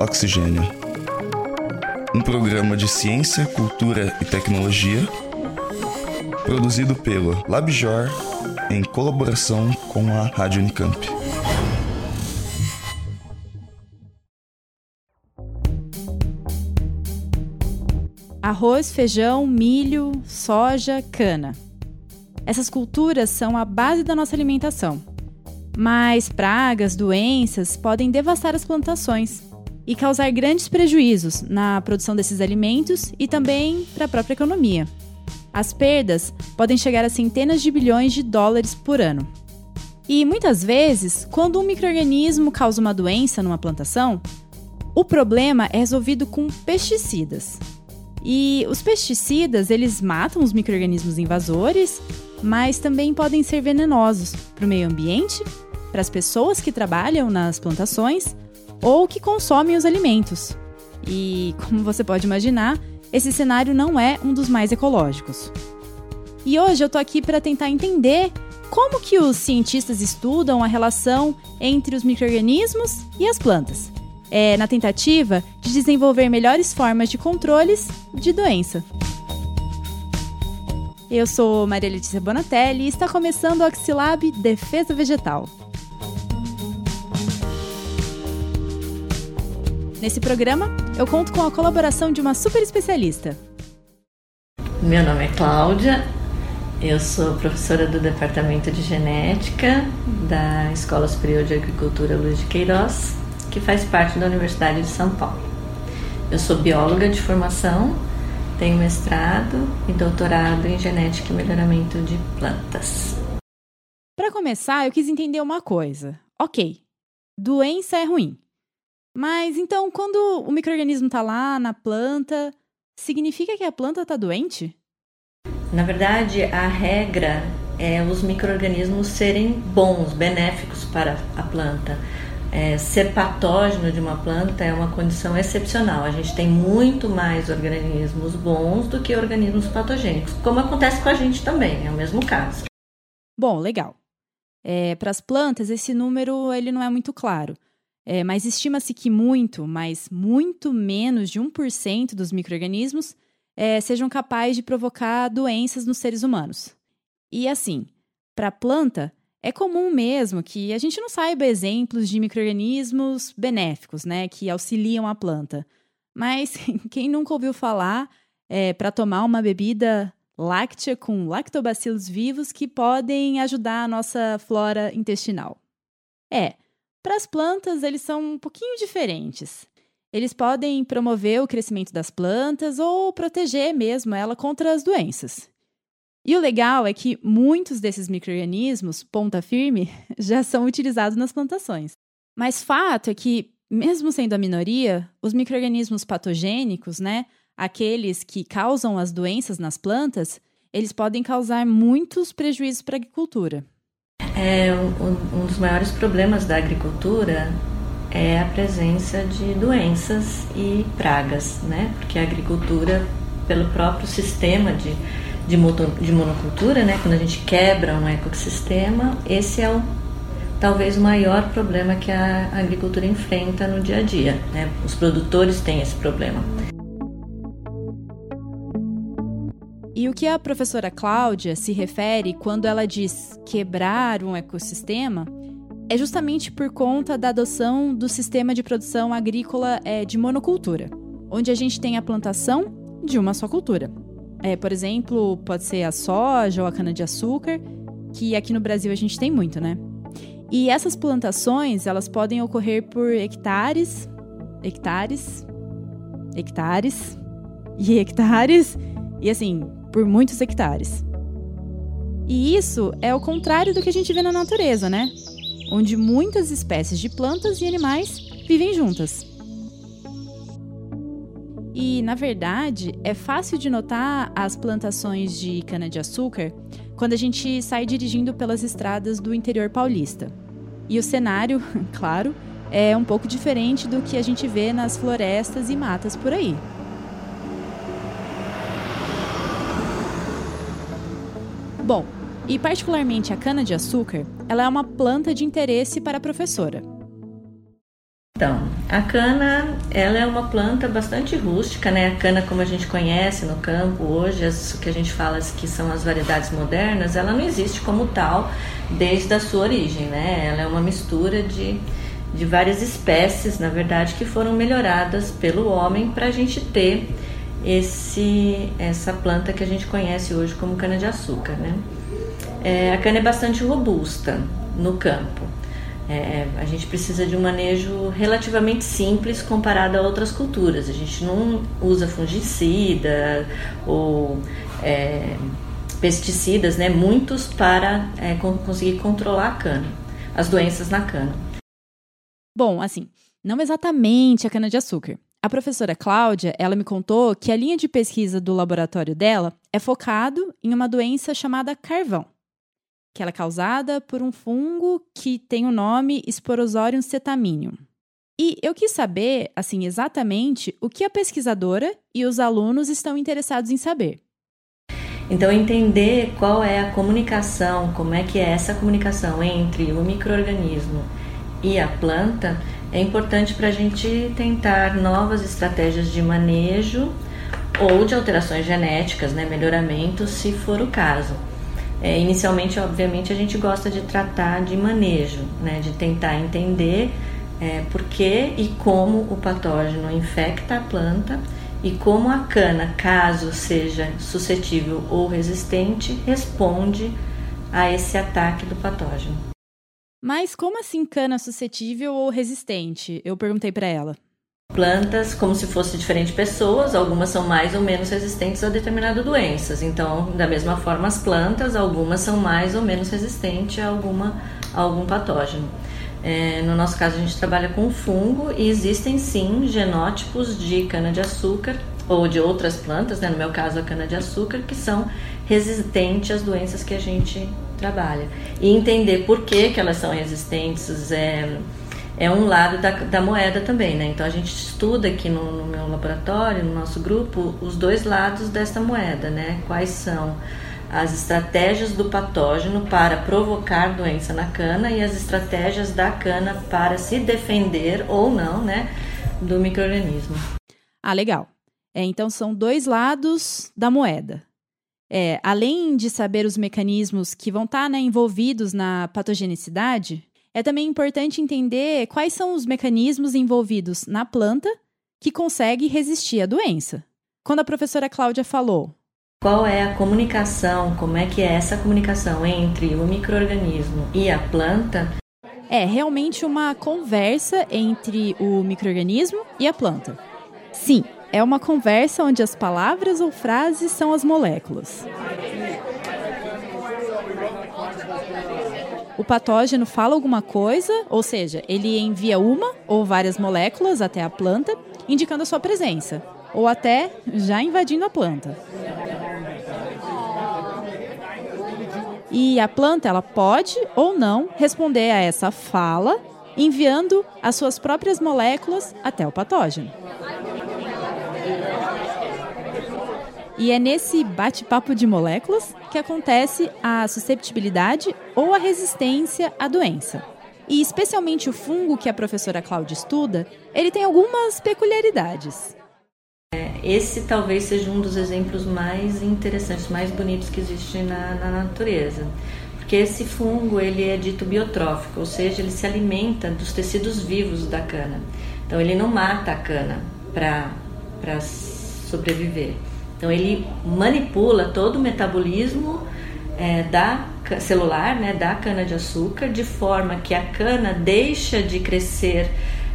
Oxigênio. Um programa de ciência, cultura e tecnologia produzido pelo LabJor em colaboração com a Rádio Unicamp. Arroz, feijão, milho, soja, cana. Essas culturas são a base da nossa alimentação. Mas pragas, doenças podem devastar as plantações e causar grandes prejuízos na produção desses alimentos e também para a própria economia. As perdas podem chegar a centenas de bilhões de dólares por ano. E muitas vezes, quando um microorganismo causa uma doença numa plantação, o problema é resolvido com pesticidas. E os pesticidas, eles matam os microorganismos invasores, mas também podem ser venenosos para o meio ambiente para as pessoas que trabalham nas plantações ou que consomem os alimentos. E, como você pode imaginar, esse cenário não é um dos mais ecológicos. E hoje eu tô aqui para tentar entender como que os cientistas estudam a relação entre os microrganismos e as plantas, é, na tentativa de desenvolver melhores formas de controles de doença. Eu sou Maria Letícia Bonatelli e está começando o Oxilab Defesa Vegetal. Nesse programa, eu conto com a colaboração de uma super especialista. Meu nome é Cláudia, eu sou professora do Departamento de Genética da Escola Superior de Agricultura Luiz de Queiroz, que faz parte da Universidade de São Paulo. Eu sou bióloga de formação, tenho mestrado e doutorado em genética e melhoramento de plantas. Para começar, eu quis entender uma coisa. Ok, doença é ruim. Mas então, quando o microorganismo está lá na planta, significa que a planta está doente? Na verdade, a regra é os microorganismos serem bons, benéficos para a planta. É, ser patógeno de uma planta é uma condição excepcional. A gente tem muito mais organismos bons do que organismos patogênicos, como acontece com a gente também, é o mesmo caso. Bom, legal. É, para as plantas, esse número ele não é muito claro. É, mas estima-se que muito, mas muito menos de 1% dos micro-organismos é, sejam capazes de provocar doenças nos seres humanos. E assim, para a planta, é comum mesmo que a gente não saiba exemplos de micro-organismos benéficos, né, que auxiliam a planta. Mas quem nunca ouviu falar é, para tomar uma bebida láctea com lactobacilos vivos que podem ajudar a nossa flora intestinal? É, para as plantas, eles são um pouquinho diferentes. Eles podem promover o crescimento das plantas ou proteger mesmo ela contra as doenças. E o legal é que muitos desses microrganismos, ponta firme, já são utilizados nas plantações. Mas fato é que, mesmo sendo a minoria, os microrganismos patogênicos, né, aqueles que causam as doenças nas plantas, eles podem causar muitos prejuízos para a agricultura. É, um, um dos maiores problemas da agricultura é a presença de doenças e pragas, né? Porque a agricultura, pelo próprio sistema de, de, de monocultura, né? Quando a gente quebra um ecossistema, esse é o talvez o maior problema que a agricultura enfrenta no dia a dia. Né? Os produtores têm esse problema. E o que a professora Cláudia se refere quando ela diz quebrar um ecossistema é justamente por conta da adoção do sistema de produção agrícola é, de monocultura, onde a gente tem a plantação de uma só cultura. É, por exemplo, pode ser a soja ou a cana-de-açúcar, que aqui no Brasil a gente tem muito, né? E essas plantações, elas podem ocorrer por hectares, hectares, hectares e hectares, e assim, por muitos hectares. E isso é o contrário do que a gente vê na natureza, né? Onde muitas espécies de plantas e animais vivem juntas. E, na verdade, é fácil de notar as plantações de cana-de-açúcar quando a gente sai dirigindo pelas estradas do interior paulista. E o cenário, claro, é um pouco diferente do que a gente vê nas florestas e matas por aí. Bom, e particularmente a cana-de-açúcar, ela é uma planta de interesse para a professora. Então, a cana, ela é uma planta bastante rústica, né? A cana como a gente conhece no campo hoje, as que a gente fala que são as variedades modernas, ela não existe como tal desde a sua origem, né? Ela é uma mistura de, de várias espécies, na verdade, que foram melhoradas pelo homem para a gente ter esse essa planta que a gente conhece hoje como cana de açúcar, né? É, a cana é bastante robusta no campo. É, a gente precisa de um manejo relativamente simples comparado a outras culturas. A gente não usa fungicida ou é, pesticidas, né, muitos para é, conseguir controlar a cana, as doenças na cana. Bom, assim, não exatamente a cana-de-açúcar. A professora Cláudia, ela me contou que a linha de pesquisa do laboratório dela é focado em uma doença chamada carvão que ela é causada por um fungo que tem o nome Sporosorium cetaminium. E eu quis saber, assim, exatamente o que a pesquisadora e os alunos estão interessados em saber. Então, entender qual é a comunicação, como é que é essa comunicação entre o microorganismo e a planta, é importante para a gente tentar novas estratégias de manejo ou de alterações genéticas, né, melhoramento, se for o caso. É, inicialmente, obviamente, a gente gosta de tratar de manejo, né, de tentar entender é, por que e como o patógeno infecta a planta e como a cana, caso seja suscetível ou resistente, responde a esse ataque do patógeno. Mas como assim cana suscetível ou resistente? Eu perguntei para ela plantas como se fossem diferentes pessoas, algumas são mais ou menos resistentes a determinadas doenças. Então, da mesma forma, as plantas, algumas são mais ou menos resistentes a, alguma, a algum patógeno. É, no nosso caso, a gente trabalha com fungo e existem sim genótipos de cana-de-açúcar ou de outras plantas, né? no meu caso, a cana-de-açúcar, que são resistentes às doenças que a gente trabalha. E entender por que, que elas são resistentes é é um lado da, da moeda também, né? Então a gente estuda aqui no, no, meu laboratório, no nosso grupo, os dois lados dessa moeda, né? Quais são as estratégias do patógeno para provocar doença na cana e as estratégias da cana para se defender ou não, né, do microorganismo. Ah, legal. É, então são dois lados da moeda. É, além de saber os mecanismos que vão estar né, envolvidos na patogenicidade, é também importante entender quais são os mecanismos envolvidos na planta que consegue resistir à doença. Quando a professora Cláudia falou, qual é a comunicação, como é que é essa comunicação entre o microorganismo e a planta? É realmente uma conversa entre o microorganismo e a planta. Sim, é uma conversa onde as palavras ou frases são as moléculas. O patógeno fala alguma coisa, ou seja, ele envia uma ou várias moléculas até a planta, indicando a sua presença, ou até já invadindo a planta. E a planta ela pode ou não responder a essa fala, enviando as suas próprias moléculas até o patógeno. E é nesse bate-papo de moléculas que acontece a susceptibilidade ou a resistência à doença. E especialmente o fungo que a professora Cláudia estuda, ele tem algumas peculiaridades. É, esse talvez seja um dos exemplos mais interessantes, mais bonitos que existem na, na natureza. Porque esse fungo ele é dito biotrófico, ou seja, ele se alimenta dos tecidos vivos da cana. Então ele não mata a cana para sobreviver. Então ele manipula todo o metabolismo é, da celular, né, da cana de açúcar, de forma que a cana deixa de crescer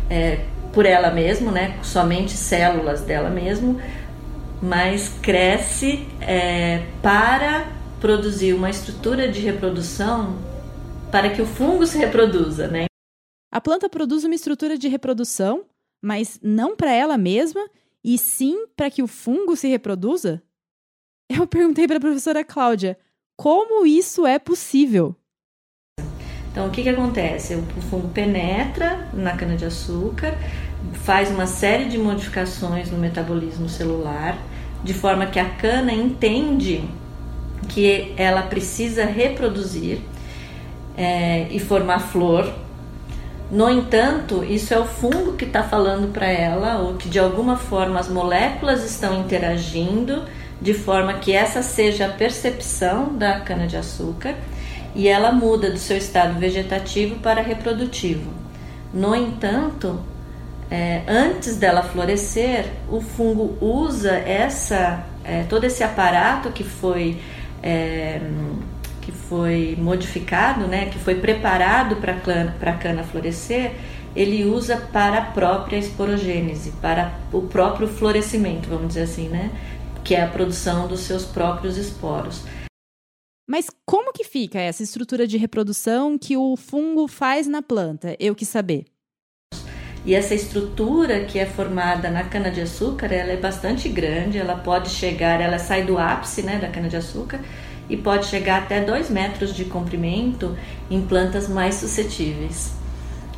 é, por ela mesma, né, somente células dela mesmo, mas cresce é, para produzir uma estrutura de reprodução para que o fungo se reproduza, né? A planta produz uma estrutura de reprodução, mas não para ela mesma e sim para que o fungo se reproduza? Eu perguntei para a professora Cláudia como isso é possível. Então, o que, que acontece? O fungo penetra na cana-de-açúcar, faz uma série de modificações no metabolismo celular, de forma que a cana entende que ela precisa reproduzir é, e formar flor No entanto, isso é o fungo que está falando para ela, ou que de alguma forma as moléculas estão interagindo de forma que essa seja a percepção da cana-de-açúcar e ela muda do seu estado vegetativo para reprodutivo. No entanto, é, antes dela florescer, o fungo usa essa, é, todo esse aparato que foi é, foi modificado, né, que foi preparado para a cana florescer, ele usa para a própria esporogênese, para o próprio florescimento, vamos dizer assim, né, que é a produção dos seus próprios esporos. Mas como que fica essa estrutura de reprodução que o fungo faz na planta? Eu quis saber. E essa estrutura que é formada na cana-de-açúcar, ela é bastante grande, ela pode chegar, ela sai do ápice né, da cana-de-açúcar e pode chegar até 2 metros de comprimento em plantas mais suscetíveis.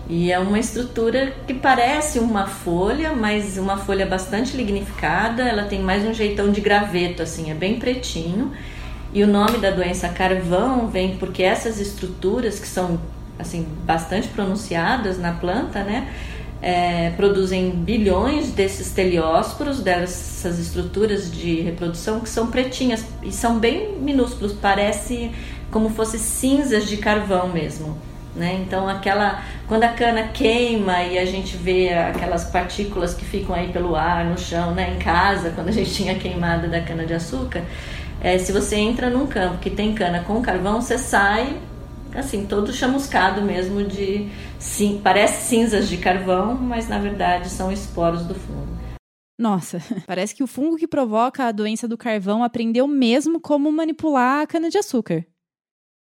E é uma estrutura que parece uma folha, mas uma folha bastante lignificada, ela tem mais um jeitão de graveto, assim, é bem pretinho. E o nome da doença carvão vem porque essas estruturas que são assim bastante pronunciadas na planta, né, é, produzem bilhões desses teleósporos, dessas estruturas de reprodução que são pretinhas e são bem minúsculos, parece como fosse cinzas de carvão mesmo. Né? Então, aquela quando a cana queima e a gente vê aquelas partículas que ficam aí pelo ar, no chão, né? em casa, quando a gente tinha queimada da cana de açúcar, é, se você entra num campo que tem cana com carvão, você sai assim, todo chamuscado mesmo de sim, parece cinzas de carvão, mas na verdade são esporos do fungo. Nossa, parece que o fungo que provoca a doença do carvão aprendeu mesmo como manipular a cana-de-açúcar.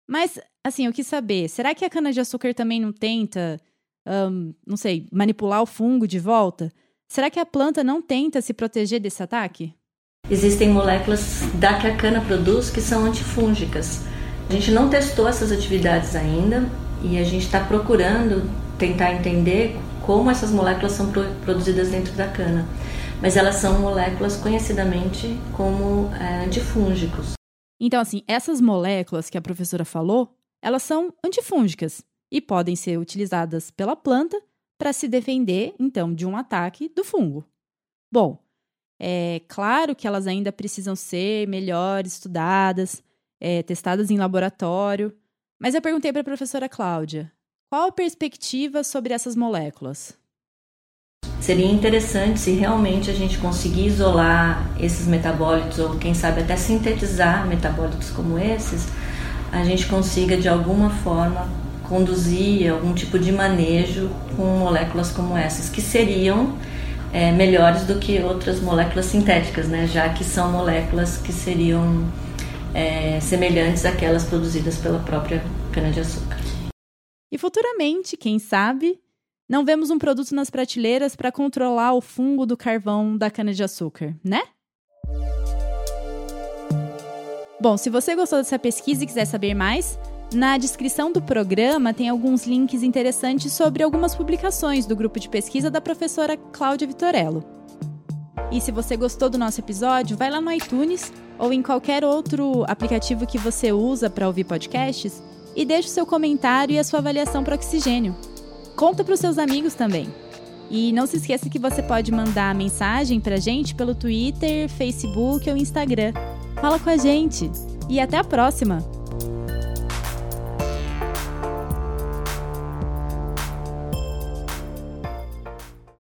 Mas, assim, eu quis saber, será que a cana-de-açúcar também não tenta, não sei, manipular o fungo de volta? Será que a planta não tenta se proteger desse ataque? Existem moléculas da que a cana produz que são antifúngicas. A gente não testou essas atividades ainda e a gente está procurando tentar entender como essas moléculas são produzidas dentro da cana. Mas elas são moléculas conhecidamente como é, antifúngicos. Então, assim, essas moléculas que a professora falou, elas são antifúngicas e podem ser utilizadas pela planta para se defender, então, de um ataque do fungo. Bom, é claro que elas ainda precisam ser melhor estudadas, é, testadas em laboratório. Mas eu perguntei para a professora Cláudia, qual a perspectiva sobre essas moléculas? Seria interessante se realmente a gente conseguir isolar esses metabólitos, ou quem sabe até sintetizar metabólitos como esses, a gente consiga de alguma forma conduzir algum tipo de manejo com moléculas como essas, que seriam é, melhores do que outras moléculas sintéticas, né? já que são moléculas que seriam é, semelhantes àquelas produzidas pela própria cana-de-açúcar. E futuramente, quem sabe, não vemos um produto nas prateleiras para controlar o fungo do carvão da cana-de-açúcar, né? Bom, se você gostou dessa pesquisa e quiser saber mais, na descrição do programa tem alguns links interessantes sobre algumas publicações do grupo de pesquisa da professora Cláudia Vitorello. E se você gostou do nosso episódio, vai lá no iTunes ou em qualquer outro aplicativo que você usa para ouvir podcasts e deixe o seu comentário e a sua avaliação para Oxigênio. Conta para os seus amigos também. E não se esqueça que você pode mandar mensagem para a gente pelo Twitter, Facebook ou Instagram. Fala com a gente e até a próxima!